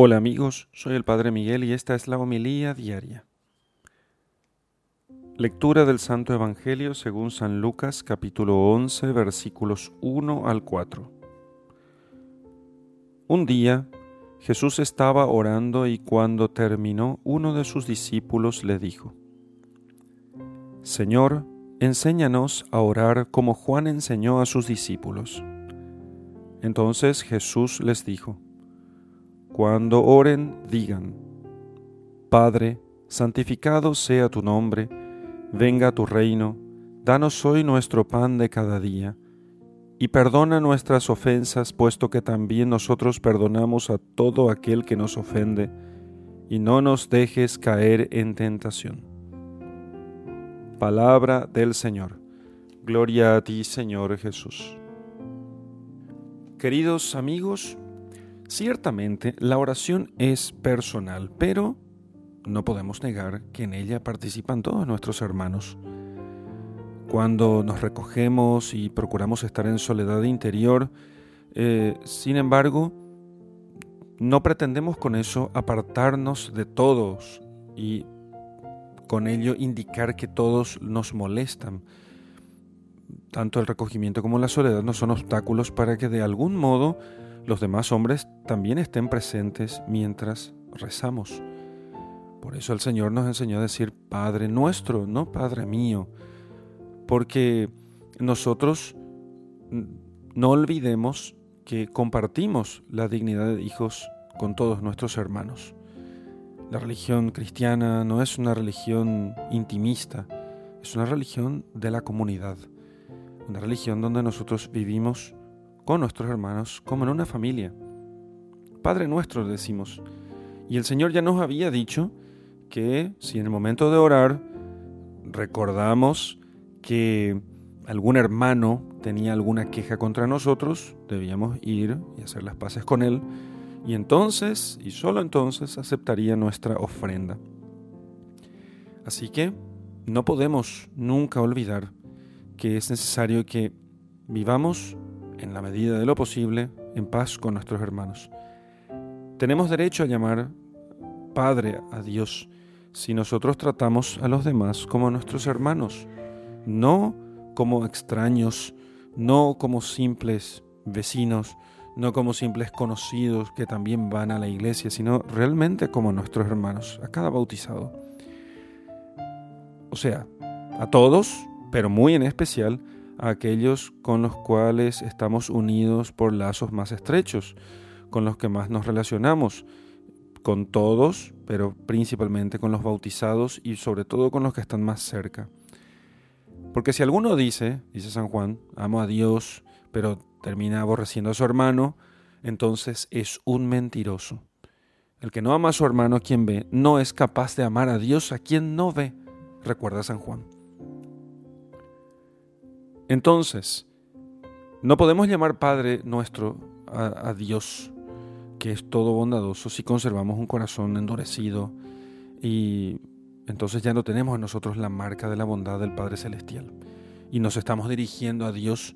Hola amigos, soy el Padre Miguel y esta es la homilía diaria. Lectura del Santo Evangelio según San Lucas capítulo 11 versículos 1 al 4. Un día Jesús estaba orando y cuando terminó uno de sus discípulos le dijo, Señor, enséñanos a orar como Juan enseñó a sus discípulos. Entonces Jesús les dijo, Cuando oren, digan, Padre, santificado sea tu nombre, venga tu reino, danos hoy nuestro pan de cada día, y perdona nuestras ofensas, puesto que también nosotros perdonamos a todo aquel que nos ofende, y no nos dejes caer en tentación. Palabra del Señor. Gloria a ti, Señor Jesús. Queridos amigos, ciertamente la oración es personal, pero no podemos negar que en ella participan todos nuestros hermanos. Cuando nos recogemos y procuramos estar en soledad interior, eh, sin embargo, no pretendemos con eso apartarnos de todos y con ello indicar que todos nos molestan tanto el recogimiento como la soledad no son obstáculos para que de algún modo los demás hombres también estén presentes mientras rezamos. Por eso el Señor nos enseñó a decir Padre nuestro, no Padre mío, porque nosotros no olvidemos que compartimos la dignidad de hijos con todos nuestros hermanos. La religión cristiana no es una religión intimista, es una religión de la comunidad una religión donde nosotros vivimos con nuestros hermanos como en una familia. Padre nuestro decimos. Y el Señor ya nos había dicho que si en el momento de orar recordamos que algún hermano tenía alguna queja contra nosotros, debíamos ir y hacer las paces con él, y entonces, y solo entonces, aceptaría nuestra ofrenda. Así que no podemos nunca olvidar que es necesario que vivamos en la medida de lo posible en paz con nuestros hermanos. Tenemos derecho a llamar Padre a Dios si nosotros tratamos a los demás como nuestros hermanos, no como extraños, no como simples vecinos, no como simples conocidos que también van a la iglesia, sino realmente como nuestros hermanos, a cada bautizado. O sea, a todos pero muy en especial a aquellos con los cuales estamos unidos por lazos más estrechos, con los que más nos relacionamos, con todos, pero principalmente con los bautizados y sobre todo con los que están más cerca. Porque si alguno dice, dice San Juan, amo a Dios, pero termina aborreciendo a su hermano, entonces es un mentiroso. El que no ama a su hermano a quien ve, no es capaz de amar a Dios a quien no ve, recuerda San Juan. Entonces, no podemos llamar Padre nuestro a, Dios, que es todo bondadoso, si conservamos un corazón endurecido y entonces ya no tenemos en nosotros la marca de la bondad del Padre Celestial. Y nos estamos dirigiendo a Dios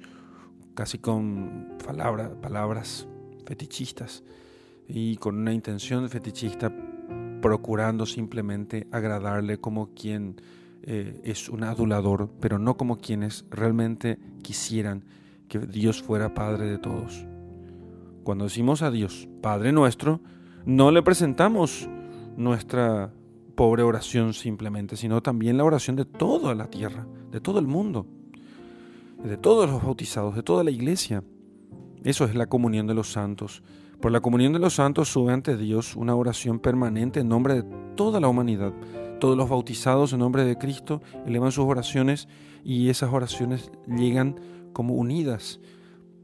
casi con palabras fetichistas y con una intención fetichista procurando simplemente agradarle como quien eh, es un adulador, pero no como quienes realmente quisieran que Dios fuera Padre de todos. Cuando decimos a Dios, Padre nuestro, no le presentamos nuestra pobre oración simplemente, sino también la oración de toda la tierra, de todo el mundo, de todos los bautizados, de toda la iglesia. Eso es la comunión de los santos. Por la comunión de los santos sube ante Dios una oración permanente en nombre de toda la humanidad, todos los bautizados en nombre de Cristo elevan sus oraciones y esas oraciones llegan como unidas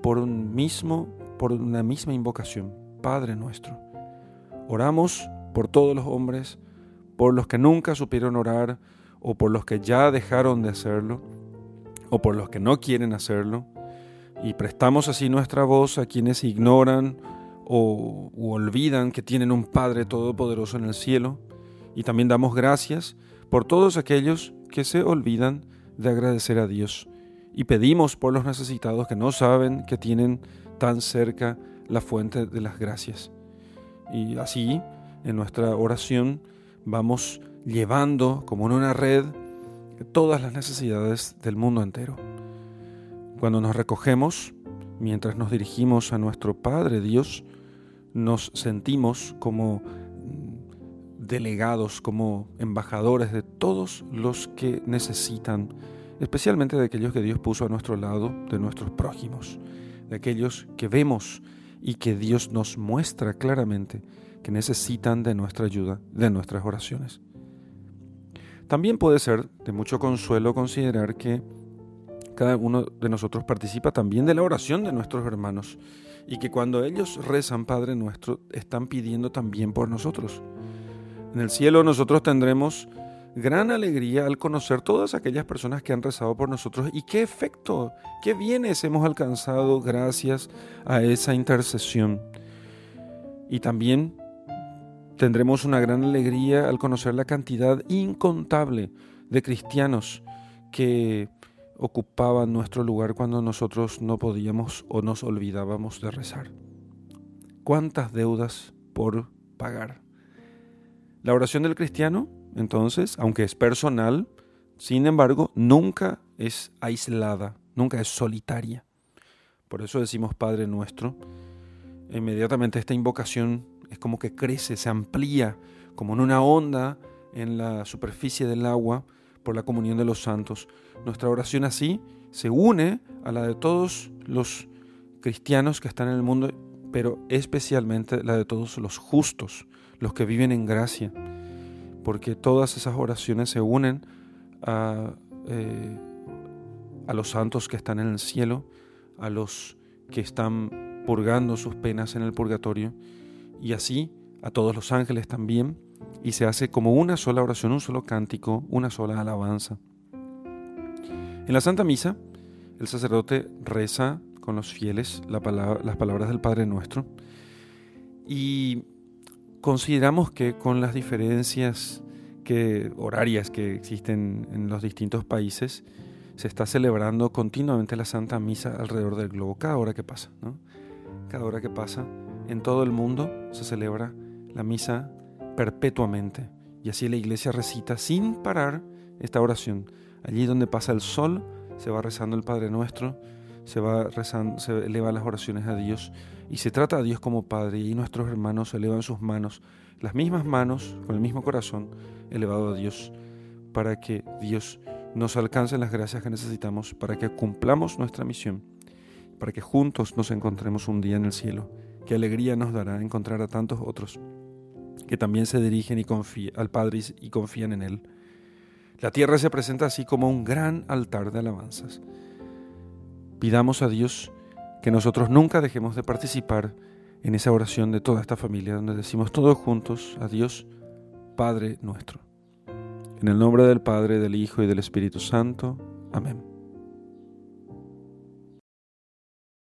por un mismo, por una misma invocación, Padre nuestro. Oramos por todos los hombres, por los que nunca supieron orar o por los que ya dejaron de hacerlo o por los que no quieren hacerlo y prestamos así nuestra voz a quienes ignoran o olvidan que tienen un Padre todopoderoso en el cielo y también damos gracias por todos aquellos que se olvidan de agradecer a Dios. Y pedimos por los necesitados que no saben que tienen tan cerca la fuente de las gracias. Y así, en nuestra oración, vamos llevando como en una red todas las necesidades del mundo entero. Cuando nos recogemos, mientras nos dirigimos a nuestro Padre Dios, nos sentimos como delegados, como embajadores de todos los que necesitan, especialmente de aquellos que Dios puso a nuestro lado, de nuestros prójimos, de aquellos que vemos y que Dios nos muestra claramente que necesitan de nuestra ayuda, de nuestras oraciones. También puede ser de mucho consuelo considerar que cada uno de nosotros participa también de la oración de nuestros hermanos y que cuando ellos rezan Padre nuestro, están pidiendo también por nosotros. En el cielo nosotros tendremos gran alegría al conocer todas aquellas personas que han rezado por nosotros y qué efecto, qué bienes hemos alcanzado gracias a esa intercesión. Y también tendremos una gran alegría al conocer la cantidad incontable de cristianos que ocupaban nuestro lugar cuando nosotros no podíamos o nos olvidábamos de rezar. ¿Cuántas deudas por pagar? La oración del cristiano, entonces, aunque es personal, sin embargo, nunca es aislada, nunca es solitaria. Por eso decimos Padre nuestro. Inmediatamente esta invocación es como que crece, se amplía, como en una onda en la superficie del agua por la comunión de los santos. Nuestra oración así se une a la de todos los cristianos que están en el mundo, pero especialmente la de todos los justos, los que viven en gracia, porque todas esas oraciones se unen a, eh, a los santos que están en el cielo, a los que están purgando sus penas en el purgatorio, y así a todos los ángeles también, y se hace como una sola oración, un solo cántico, una sola alabanza. En la Santa Misa, el sacerdote reza con los fieles las palabras del Padre Nuestro y consideramos que con las diferencias que, horarias que existen en los distintos países, se está celebrando continuamente la Santa Misa alrededor del globo, cada hora que pasa. Cada hora que pasa, en todo el mundo se celebra la misa perpetuamente. Y así la iglesia recita sin parar esta oración. Allí donde pasa el sol, se va rezando el Padre Nuestro, se va se eleva las oraciones a Dios y se trata a Dios como Padre y nuestros hermanos elevan sus manos, las mismas manos, con el mismo corazón elevado a Dios, para que Dios nos alcance las gracias que necesitamos, para que cumplamos nuestra misión, para que juntos nos encontremos un día en el cielo. Qué alegría nos dará encontrar a tantos otros que también se dirigen y confían al Padre y confían en Él. La tierra se presenta así como un gran altar de alabanzas. Pidamos a Dios que nosotros nunca dejemos de participar en esa oración de toda esta familia, donde decimos todos juntos a Dios, Padre nuestro. En el nombre del Padre, del Hijo y del Espíritu Santo. Amén.